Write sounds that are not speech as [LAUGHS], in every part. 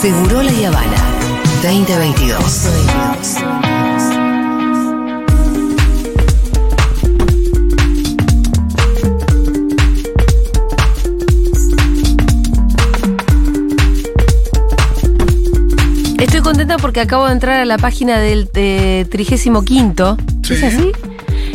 Seguro La Habana 2022. Estoy contenta porque acabo de entrar a la página del eh, 35 Sí. ¿Es así?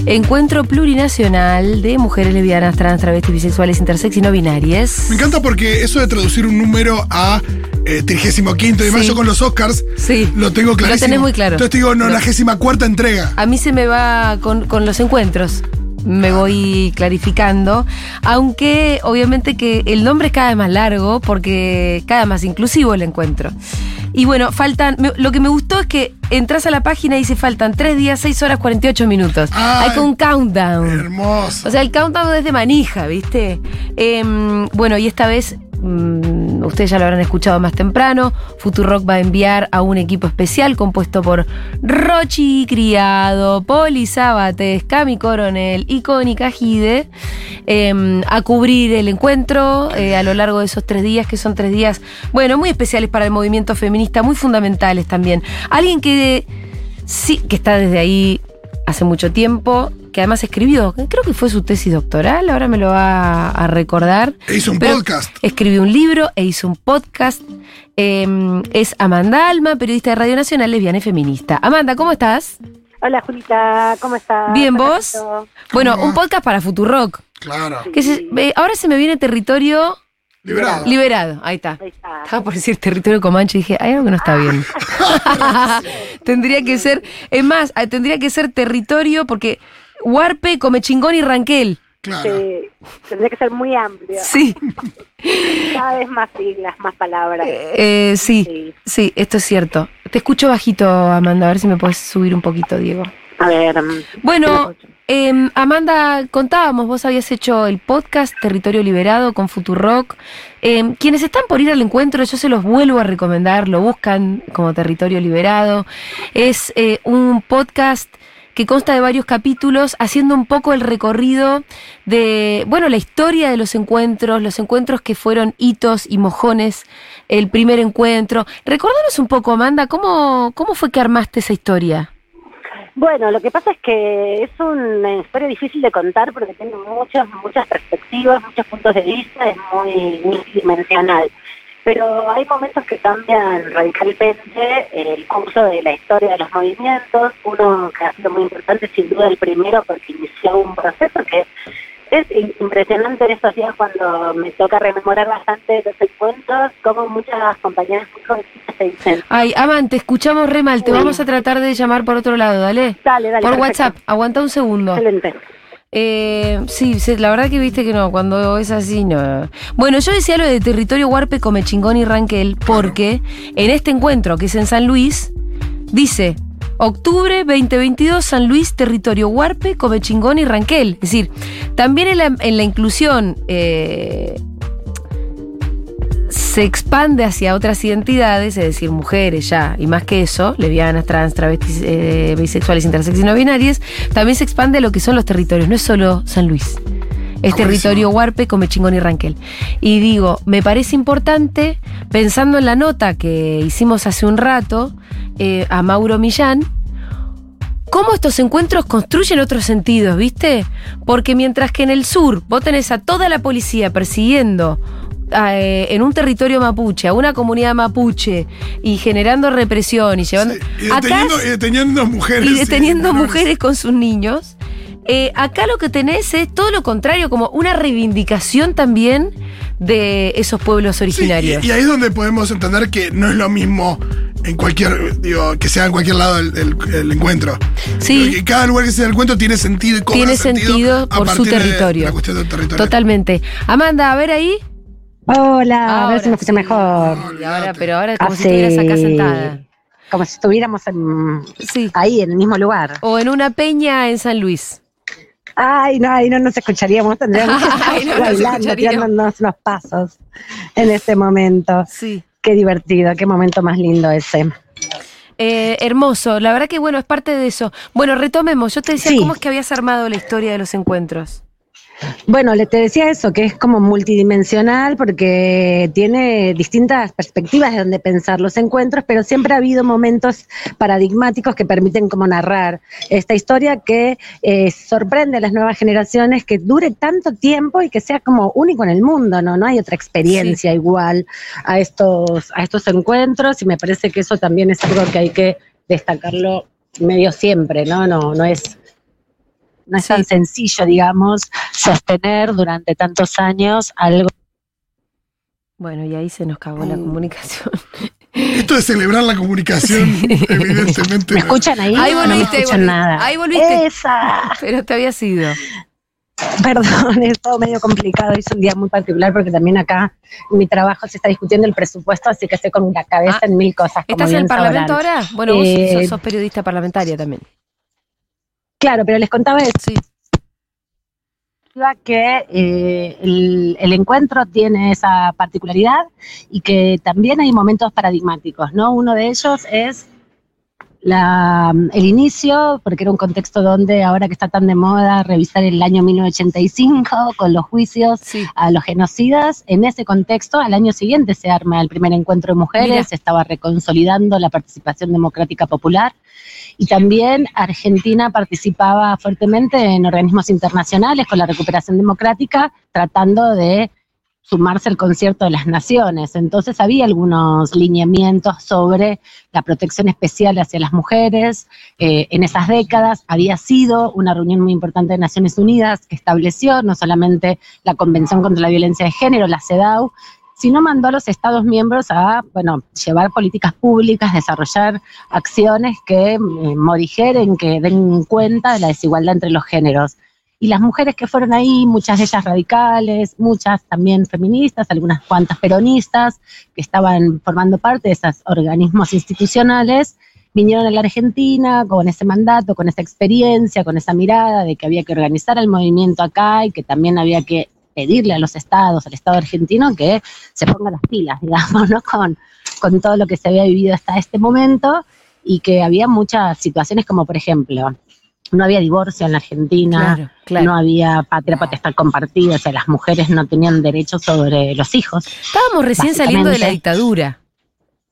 Encuentro plurinacional de mujeres lesbianas, trans, travestis, bisexuales, intersex y no binarias. Me encanta porque eso de traducir un número a eh, 35 y demás, Sí. yo con los Oscars Sí. lo tengo clarísimo. Lo tenés muy claro. Entonces te digo, no, la cuarta entrega. A mí se me va con, con los encuentros. Me voy clarificando. Aunque obviamente que el nombre es cada vez más largo porque cada vez más inclusivo el encuentro. Y bueno, faltan. lo que me gustó es que entras a la página y dice faltan 3 días, 6 horas, 48 minutos. Ay. Hay con un countdown. Hermoso. O sea, el countdown es de manija, ¿viste? Em, bueno, y esta vez, mm, ustedes ya lo habrán escuchado más temprano, Futurock va a enviar a un equipo especial compuesto por Rochi Criado, Poli Sabates, Cami Coronel y Connie Cajide em, a cubrir el encuentro eh, a lo largo de esos tres días, que son tres días, bueno, muy especiales para el movimiento feminista, muy fundamentales también. Alguien que sí, que está desde ahí hace mucho tiempo, que además escribió, creo que fue su tesis doctoral, ahora me lo va a recordar. E hizo un Pero podcast. Escribió un libro e hizo un podcast. Eh, es Amanda Alma, periodista de Radio Nacional, lesbiana y feminista. Amanda, ¿cómo estás? Hola Julita, ¿cómo estás? Bien, ¿vos? Bueno, ¿Cómo un podcast para Futurock. Claro. Que se- eh, ahora se me viene territorio Liberado. liberado. Ahí está. Ahí está. Estaba por decir territorio comanche y dije, hay algo que no está bien. [LAUGHS] [LAUGHS] tendría que ser, es más, tendría que ser territorio porque Huarpe, Comechingón y Ranquel. Claro. Sí, tendría que ser muy amplio. Sí, [LAUGHS] Cada vez más siglas, más palabras. eh, sí, Sí. sí, esto es cierto. Te escucho bajito, Amanda, a ver si me puedes subir un poquito, Diego. A ver. mm, Bueno, em, Amanda, contábamos, vos habías hecho el podcast Territorio Liberado con Futurock. Em, quienes están por ir al encuentro, yo se los vuelvo a recomendar, lo buscan como Territorio Liberado. Es eh, un podcast que consta de varios capítulos, haciendo un poco el recorrido de, bueno, la historia de los encuentros, los encuentros que fueron hitos y mojones, el primer encuentro. Recordanos un poco, Amanda, ¿cómo, cómo fue que armaste esa historia? Bueno, lo que pasa es que es una historia difícil de contar porque tiene muchas, muchas perspectivas, muchos puntos de vista, es muy multidimensional. Pero hay momentos que cambian radicalmente el curso de la historia de los movimientos. Uno que ha sido muy importante, sin duda el primero, porque inició un proceso que es impresionante en estos días cuando me toca rememorar bastante los encuentros, como muchas compañeras se dicen, Ay, Aman, te escuchamos re mal. Te vamos a tratar de llamar por otro lado, dale. dale, dale. por perfecto. WhatsApp, aguanta un segundo. Excelente. Eh, sí, la verdad que viste que no, cuando es así, no. Bueno, yo decía lo de territorio Huarpe, Comechingón y Ranquel, porque en este encuentro, que es en San Luis, dice octubre 2022, San Luis, territorio Huarpe, Comechingón y Ranquel. Es decir, también en la, en la inclusión eh, se expande hacia otras identidades, es decir, mujeres ya, y más que eso, lesbianas, trans, travestis, eh, bisexuales, intersex y no binarias, también se expande lo que son los territorios, no es solo San Luis. Es buenísimo. territorio Huarpe, Comechingón y Ranquel. Y digo, me parece importante, pensando en la nota que hicimos hace un rato eh, a Mauro Millán, cómo estos encuentros construyen otros sentidos, ¿viste? Porque mientras que en el sur vos tenés a toda la policía persiguiendo eh, en un territorio mapuche, a una comunidad mapuche y generando represión y llevando. Sí, y Acá deteniendo, y deteniendo mujeres. y deteniendo mujeres con sus niños. Eh, acá lo que tenés es todo lo contrario, como una reivindicación también de esos pueblos Sí, originarios. y, y ahí es donde podemos entender que no es lo mismo en cualquier, digo, que sea en cualquier lado el encuentro. Sí. Que cada lugar que sea el encuentro tiene sentido y cobra Tiene sentido a por su partir de territorio. La cuestión del territorio. Totalmente. Amanda, a ver ahí. Hola, a ver si me escucha sí. mejor. Y ahora, pero ahora como si estuvieras acá sentada. Como si estuviéramos en- Sí. ahí, en el mismo lugar. O en una peña en San Luis. Ay, no, ahí no nos escucharíamos, tendríamos que estar [LAUGHS] Ay, no bailando, tirándonos los pasos en este momento. Sí. Qué divertido, qué momento más lindo ese. Eh, hermoso. La verdad que, bueno, es parte de eso. Bueno, retomemos. Yo te decía, Sí. ¿cómo es que habías armado la historia de los encuentros? Bueno, le te decía eso, que es como multidimensional porque tiene distintas perspectivas de donde pensar los encuentros, pero siempre ha habido momentos paradigmáticos que permiten como narrar esta historia que eh, sorprende a las nuevas generaciones que dure tanto tiempo y que sea como único en el mundo, ¿no? No hay otra experiencia igual a estos, a estos encuentros y me parece que eso también es algo que hay que destacarlo medio siempre, ¿no? No, no es no es tan sencillo, digamos, sostener durante tantos años algo. Bueno, y ahí se nos cagó la comunicación. Esto de celebrar la comunicación, evidentemente. ¿Me escuchan ahí? Ahí no me volviste, ahí escuchan volviste. nada. Ahí volviste. Esa. Pero te había sido. Perdón, [LAUGHS] es todo medio complicado. Es un día muy particular porque también acá en mi trabajo se está discutiendo el presupuesto, así que estoy con la cabeza Ah, en mil cosas. como ¿Estás en el Parlamento sabrán. ahora? Bueno, vos Eh, sos, sos periodista parlamentaria también. Claro, pero les contaba eso. Sí. que eh, el, el encuentro tiene esa particularidad y que también hay momentos paradigmáticos, ¿no? Uno de ellos es la, el inicio, porque era un contexto donde ahora que está tan de moda revisar el año 1985 con los juicios Sí. a los genocidas. En ese contexto, al año siguiente se arma el primer encuentro de mujeres, Mira. se estaba reconsolidando la participación democrática popular. Y también Argentina participaba fuertemente en organismos internacionales con la recuperación democrática, tratando de sumarse al concierto de las naciones. Entonces había algunos lineamientos sobre la protección especial hacia las mujeres. Eh, en esas décadas había sido una reunión muy importante de Naciones Unidas que estableció no solamente la Convención contra la Violencia de Género, la CEDAW, sino mandó a los Estados miembros a, bueno, llevar políticas públicas, desarrollar acciones que eh, que den cuenta de la desigualdad entre los géneros. Y las mujeres que fueron ahí, muchas de ellas radicales, muchas también feministas, algunas cuantas peronistas, que estaban formando parte de esos organismos institucionales, vinieron a la Argentina con ese mandato, con esa experiencia, con esa mirada de que había que organizar el movimiento acá y que también había que pedirle a los estados, al Estado argentino, que se ponga las pilas, [LAUGHS] digamos, ¿no? con, con todo lo que se había vivido hasta este momento y que había muchas situaciones como, por ejemplo, no había divorcio en la Argentina, Claro, claro. no había patria potestad compartida, o sea, las mujeres no tenían derecho sobre los hijos. Estábamos recién saliendo de la dictadura.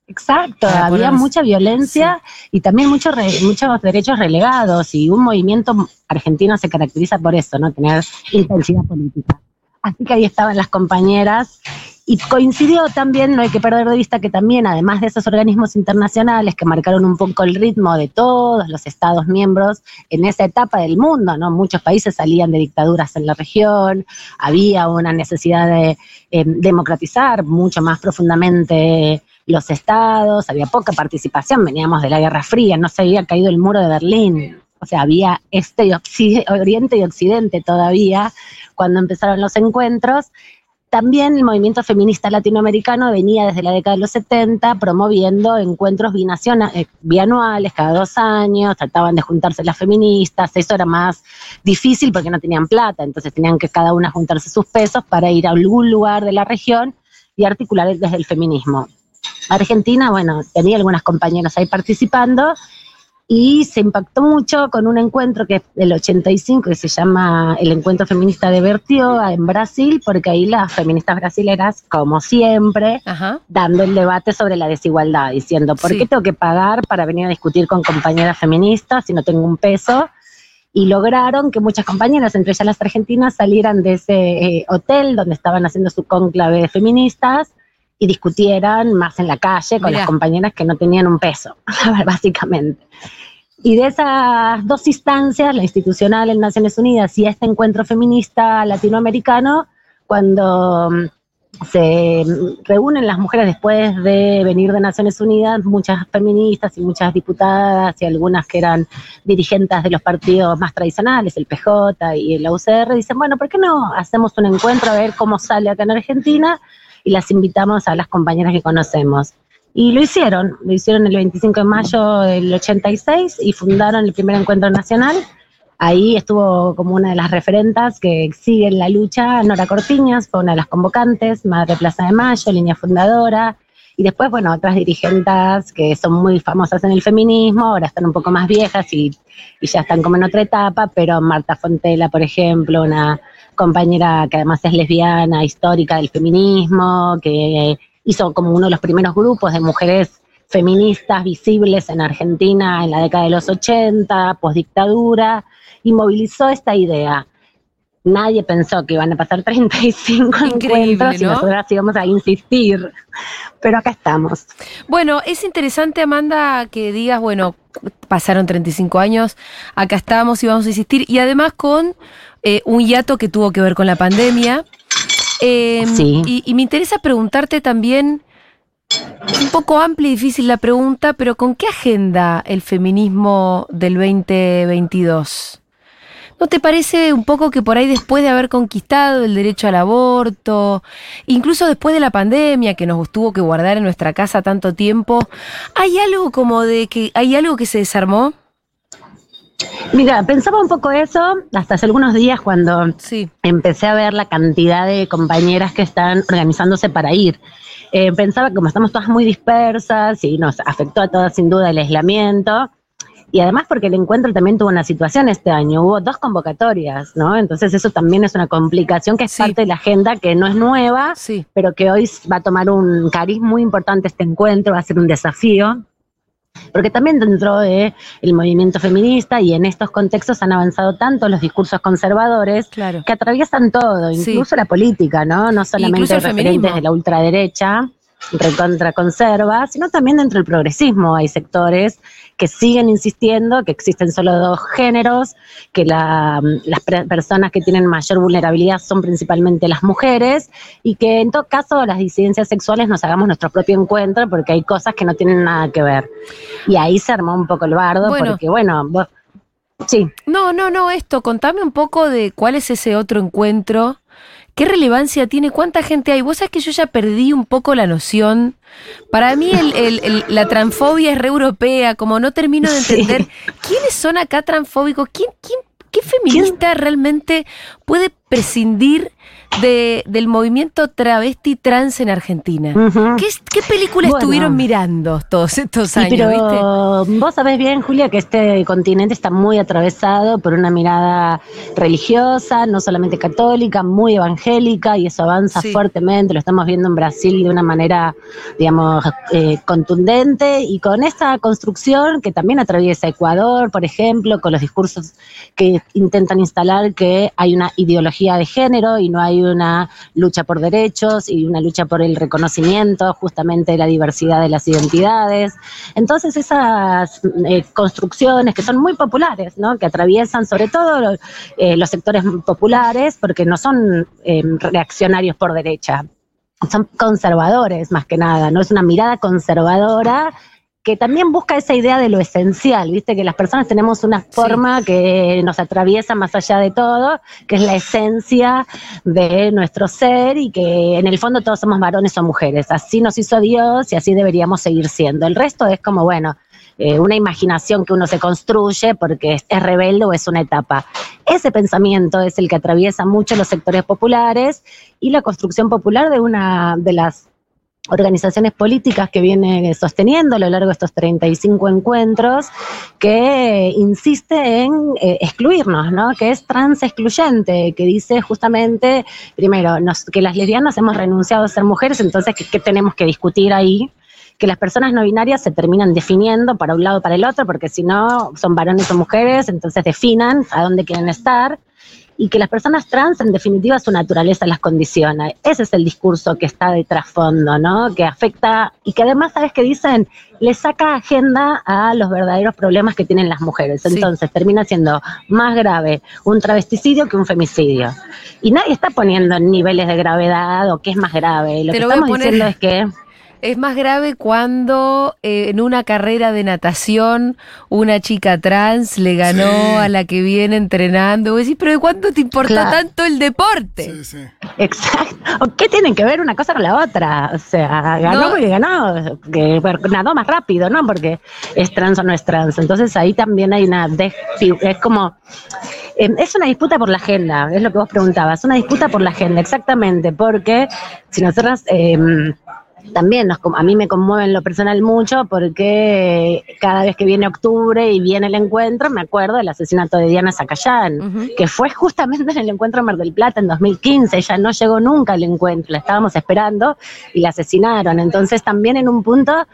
Exacto, había mucha violencia y también muchos re- muchos derechos relegados y un movimiento argentino se caracteriza por eso, ¿no? Tener intensidad política. Así que ahí estaban las compañeras y coincidió también, no hay que perder de vista que también, además de esos organismos internacionales que marcaron un poco el ritmo de todos los estados miembros en esa etapa del mundo, ¿no? Muchos países salían de dictaduras en la región, había una necesidad de eh, democratizar mucho más profundamente los estados, había poca participación, veníamos de la Guerra Fría, no se había caído el muro de Berlín, o sea, había este y Oriente y Occidente todavía cuando empezaron los encuentros. También el movimiento feminista latinoamericano venía desde la década de los 70 promoviendo encuentros binaciona- eh, bianuales cada dos años, trataban de juntarse las feministas, eso era más difícil porque no tenían plata, entonces tenían que cada una juntarse sus pesos para ir a algún lugar de la región y articular desde el feminismo. Argentina, bueno, tenía algunas compañeras ahí participando y se impactó mucho con un encuentro que es del 85 que se llama el Encuentro Feminista de Bertioga en Brasil, porque ahí las feministas brasileras, como siempre, Ajá. dando el debate sobre la desigualdad, diciendo, ¿por Sí. qué tengo que pagar para venir a discutir con compañeras feministas si no tengo un peso? Y lograron que muchas compañeras, entre ellas las argentinas, salieran de ese eh, hotel donde estaban haciendo su cónclave de feministas y discutieran más en la calle con Mirá. las compañeras que no tenían un peso, [LAUGHS] básicamente. Y de esas dos instancias, la institucional en Naciones Unidas y este encuentro feminista latinoamericano, cuando mm, se reúnen las mujeres después de venir de Naciones Unidas, muchas feministas y muchas diputadas y algunas que eran dirigentes de los partidos más tradicionales, el PJ y el UCR, dicen, bueno, ¿por qué no hacemos un encuentro a ver cómo sale acá en Argentina? Y las invitamos a las compañeras que conocemos. Y lo hicieron, lo hicieron el 25 de mayo del 86 y fundaron el primer encuentro nacional. Ahí estuvo como una de las referentas que siguen la lucha, Nora Cortiñas, fue una de las convocantes, Madre Plaza de Mayo, línea fundadora, y después, bueno, otras dirigentes que son muy famosas en el feminismo, ahora están un poco más viejas y, y ya están como en otra etapa, pero Marta Fontela, por ejemplo, una compañera que además es lesbiana, histórica del feminismo, que hizo como uno de los primeros grupos de mujeres feministas visibles en Argentina en la década de los 80, postdictadura, y movilizó esta idea. Nadie pensó que iban a pasar [LAUGHS] 35 Increíble, encuentros y ¿no? nosotras íbamos a insistir, pero acá estamos. Bueno, es interesante, Amanda, que digas, bueno, pasaron 35 años, acá estamos y vamos a insistir, y además con eh, un hiato que tuvo que ver con la pandemia. Eh, Sí. y, y me interesa preguntarte también, un poco amplia y difícil la pregunta, pero ¿con qué agenda el feminismo del 2022? ¿No te parece un poco que por ahí después de haber conquistado el derecho al aborto, incluso después de la pandemia que nos tuvo que guardar en nuestra casa tanto tiempo, hay algo como de que hay algo que se desarmó? Mira, pensaba un poco eso hasta hace algunos días cuando Sí. empecé a ver la cantidad de compañeras que están organizándose para ir. Eh, pensaba que como estamos todas muy dispersas y nos afectó a todas sin duda el aislamiento. Y además porque el encuentro también tuvo una situación este año, hubo dos convocatorias, ¿no? Entonces eso también es una complicación que es Sí. parte de la agenda que no es nueva, Sí. pero que hoy va a tomar un cariz muy importante este encuentro, va a ser un desafío. Porque también dentro del movimiento feminista y en estos contextos han avanzado tanto los discursos conservadores Claro. que atraviesan todo, Sí. incluso la política, ¿no? No solamente referentes de la ultraderecha, recontra conserva, sino también dentro del progresismo hay sectores que siguen insistiendo que existen solo dos géneros, que la- las pre- personas que tienen mayor vulnerabilidad son principalmente las mujeres y que en todo caso las disidencias sexuales nos hagamos nuestro propio encuentro porque hay cosas que no tienen nada que ver. Y ahí se armó un poco el bardo Bueno. porque, bueno, vos- sí. No, no, no, esto, contame un poco de cuál es ese otro encuentro, qué relevancia tiene, cuánta gente hay. Vos sabés que yo ya perdí un poco la noción. Para mí el- el- el- la transfobia es re europea, como no termino de Sí. entender quiénes son acá transfóbicos, quién, quién, qué feminista realmente puede prescindir de, del movimiento travesti trans en Argentina. ¿Qué, qué película Bueno. estuvieron mirando todos estos Sí, años, viste? pero vos sabés bien, Julia, que este continente está muy atravesado por una mirada religiosa, no solamente católica, muy evangélica, y eso avanza Sí. fuertemente. Lo estamos viendo en Brasil de una manera, digamos, eh, contundente, y con esta construcción que también atraviesa Ecuador, por ejemplo, con los discursos que intentan instalar que hay una ideología de género y no hay una lucha por derechos y una lucha por el reconocimiento justamente de la diversidad de las identidades. Entonces esas eh, construcciones que son muy populares, ¿no? que atraviesan sobre todo eh, los sectores populares, porque no son eh, reaccionarios por derecha, son conservadores más que nada, no es una mirada conservadora que también busca esa idea de lo esencial, viste que las personas tenemos una forma que nos atraviesa más allá de todo, que es la esencia de nuestro ser y que en el fondo todos somos varones o mujeres, así nos hizo Dios y así deberíamos seguir siendo. El resto es como, bueno, eh, una imaginación que uno se construye porque es, es rebelde o es una etapa. Ese pensamiento es el que atraviesa mucho los sectores populares y la construcción popular de una de las organizaciones políticas que viene sosteniendo a lo largo de estos 35 encuentros, que insiste en eh, excluirnos, ¿no? que es trans excluyente, que dice justamente, primero, que las lesbianas hemos renunciado a ser mujeres, entonces, ¿qué, qué tenemos que discutir ahí? que las personas no binarias se terminan definiendo para un lado o para el otro, porque si no son varones o mujeres, entonces definan a dónde quieren estar, y que las personas trans, en definitiva, su naturaleza las condiciona. Ese es el discurso que está de trasfondo, ¿no? Que afecta y que además, ¿sabes qué dicen? Le saca agenda a los verdaderos problemas que tienen las mujeres. Sí. Entonces termina siendo más grave un travesticidio que un femicidio. Y nadie está poniendo niveles de gravedad o qué es más grave. Lo Te que lo estamos diciendo es que Es más grave cuando eh, en una carrera de natación una chica trans le ganó Sí. a la que viene entrenando. Vos decís, pero ¿de cuánto te importa Claro. tanto el deporte? Sí, sí. Exacto. ¿O ¿Qué tienen que ver una cosa con la otra? O sea, ganó No. porque ganó, que nadó más rápido, ¿no? Porque es trans o no es trans. Entonces ahí también hay una es como eh, es una disputa por la agenda, es lo que vos preguntabas, una disputa por la agenda, exactamente, porque si nosotras eh, también nos, a mí me conmueve en lo personal mucho porque cada vez que viene octubre y viene el encuentro, me acuerdo del asesinato de Diana Zacayán, que fue justamente en el encuentro en Mar del Plata en 2015. Ella no llegó nunca al encuentro, la estábamos esperando y la asesinaron. Entonces también en un punto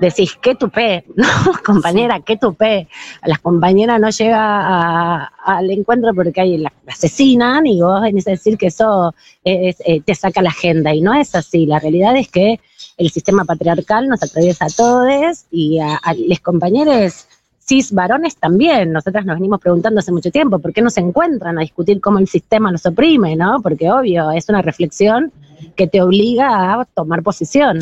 decís, qué tupé, [LAUGHS] ¿no? compañera, qué tupé. Las compañeras no llega al encuentro porque ahí la, asesinan y vos venís a decir que eso eh, te saca la agenda. Y no es así. La realidad es que el sistema patriarcal nos atraviesa a todos y a, a los compañeros cis varones también. Nosotras nos venimos preguntando hace mucho tiempo por qué no se encuentran a discutir cómo el sistema los oprime, ¿no? Porque obvio, es una reflexión que te obliga a tomar posición.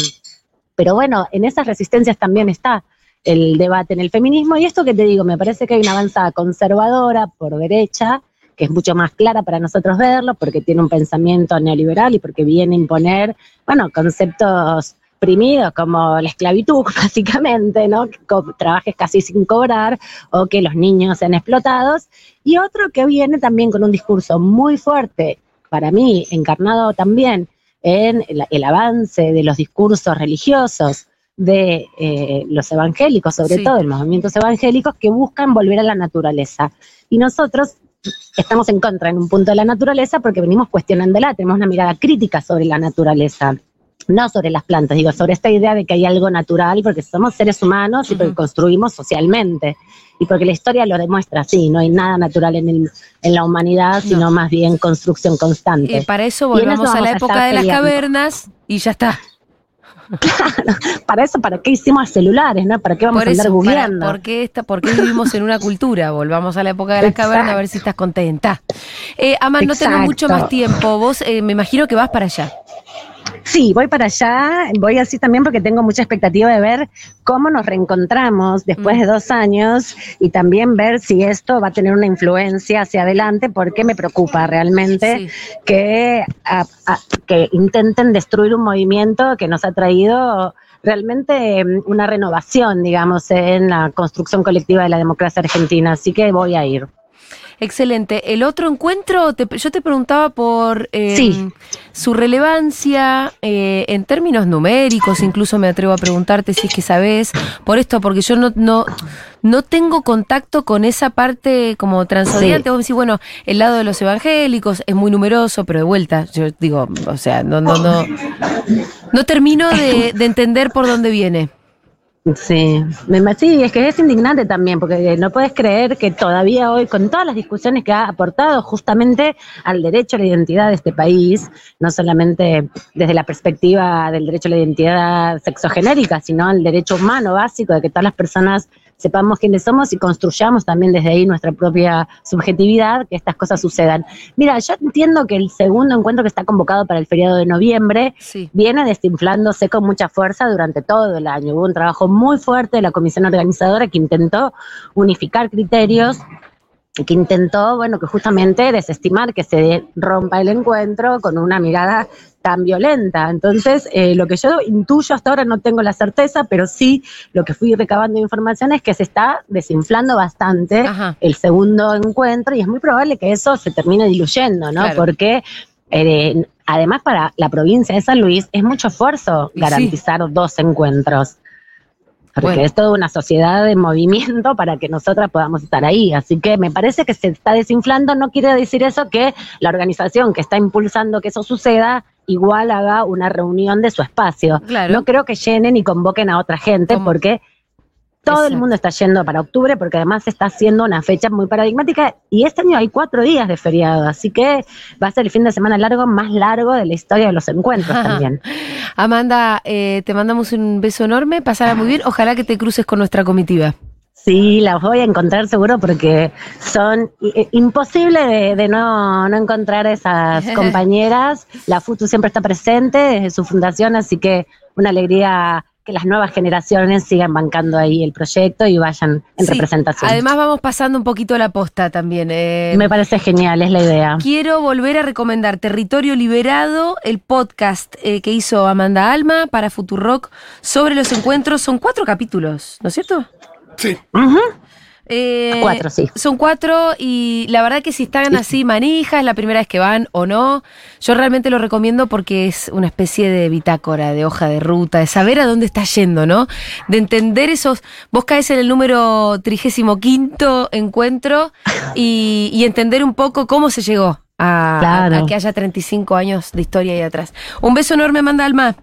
Pero bueno, en esas resistencias también está el debate en el feminismo. Y esto que te digo, me parece que hay una avanzada conservadora por derecha, que es mucho más clara para nosotros verlo, porque tiene un pensamiento neoliberal y porque viene a imponer, bueno, conceptos oprimidos como la esclavitud, [LAUGHS] básicamente, ¿no? Que trabajes casi sin cobrar o que los niños sean explotados. Y otro que viene también con un discurso muy fuerte, para mí, encarnado también en el, avance de los discursos religiosos de eh, los evangélicos, sobre todo en movimientos evangélicos, que buscan volver a la naturaleza. Y nosotros estamos en contra en un punto de la naturaleza porque venimos cuestionándola, tenemos una mirada crítica sobre la naturaleza no sobre las plantas, digo, sobre esta idea de que hay algo natural, porque somos seres humanos y porque construimos socialmente, y porque la historia lo demuestra así, no hay nada natural en, el, en la humanidad, sino más bien construcción constante. Para eso volvemos a la época de las cavernas y ya está. Claro, para eso, ¿para qué hicimos celulares, no? ¿Para qué vamos a andar googleando? ¿por, qué ¿Por qué vivimos en una cultura? Volvamos a la época de las cavernas a ver si estás contenta. Eh, Aman, no tengo mucho más tiempo. Vos eh, me imagino que vas para allá. Sí, voy para allá, voy así también porque tengo mucha expectativa de ver cómo nos reencontramos después de mm. dos años y también ver si esto va a tener una influencia hacia adelante, porque me preocupa realmente que, que intenten destruir un movimiento que nos ha traído realmente mm, una renovación, digamos, en la construcción colectiva de la democracia argentina. Así que voy a ir. Excelente. El otro encuentro, yo te preguntaba por em, su relevancia eh, en términos numéricos, incluso me atrevo a preguntarte si es que sabes, por esto, porque yo no, no, no tengo contacto con esa parte como transodiante. Vos me decís, bueno, el lado de los evangélicos es muy numeroso, pero de vuelta, yo digo, o sea, no, no, no, no termino de entender por dónde viene. Sí, sí, es que es indignante también, porque no puedes creer que todavía hoy, con todas las discusiones que ha aportado justamente al derecho a la identidad de este país, no solamente desde la perspectiva del derecho a la identidad sexogenérica, sino al derecho humano básico de que todas las personas sepamos quiénes somos y construyamos también desde ahí nuestra propia subjetividad, que estas cosas sucedan. Mira, yo entiendo que el segundo encuentro que está convocado para el feriado de noviembre viene desinflándose con mucha fuerza durante todo el año. Hubo un trabajo muy fuerte de la comisión organizadora que intentó unificar criterios que intentó, bueno, que justamente desestimar que se rompa el encuentro con una mirada tan violenta. Entonces, eh, lo que yo intuyo hasta ahora no tengo la certeza, pero sí lo que fui recabando información es que se está desinflando bastante el segundo encuentro y es muy probable que eso se termine diluyendo, ¿no? Porque eh, además para la provincia de San Luis es mucho esfuerzo garantizar dos encuentros. Porque es toda una sociedad de movimiento para que nosotras podamos estar ahí. Así que me parece que se está desinflando. No quiere decir eso que la organización que está impulsando que eso suceda igual haga una reunión de su espacio. No creo que llenen y convoquen a otra gente porque todo el mundo está yendo para octubre porque además está haciendo una fecha muy paradigmática y este año hay cuatro días de feriado, así que va a ser el fin de semana largo más largo de la historia de los encuentros [LAUGHS] también. Amanda, eh, te mandamos un beso enorme, pasará muy bien, ojalá que te cruces con nuestra comitiva. Sí, las voy a encontrar seguro porque son eh, imposible de, no, no, encontrar esas [LAUGHS] compañeras. La FUTU siempre está presente desde su fundación, así que una alegría que las nuevas generaciones sigan bancando ahí el proyecto y vayan en representación. Además vamos pasando un poquito la posta también. Eh. Me parece genial, es la idea. Quiero volver a recomendar Territorio Liberado, el podcast eh, que hizo Amanda Alma para Futurock sobre los encuentros. Son cuatro capítulos, ¿no es cierto? Sí. Eh, Cuatro, sí. Son cuatro y la verdad que si están así manijas, es la primera vez que van o no, yo realmente lo recomiendo porque es una especie de bitácora, de hoja de ruta, de saber a dónde estás yendo, ¿no? De entender esos, vos caes en el número trigésimo quinto encuentro y, y entender un poco cómo se llegó a, Claro. a- a que haya 35 años de historia ahí atrás. Un beso enorme, Amanda Alma.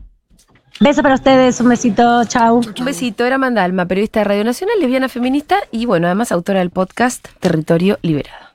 Beso para ustedes, un besito, chau. Un besito, era Amanda Alma, periodista de Radio Nacional, lesbiana feminista y bueno, además autora del podcast Territorio Liberado.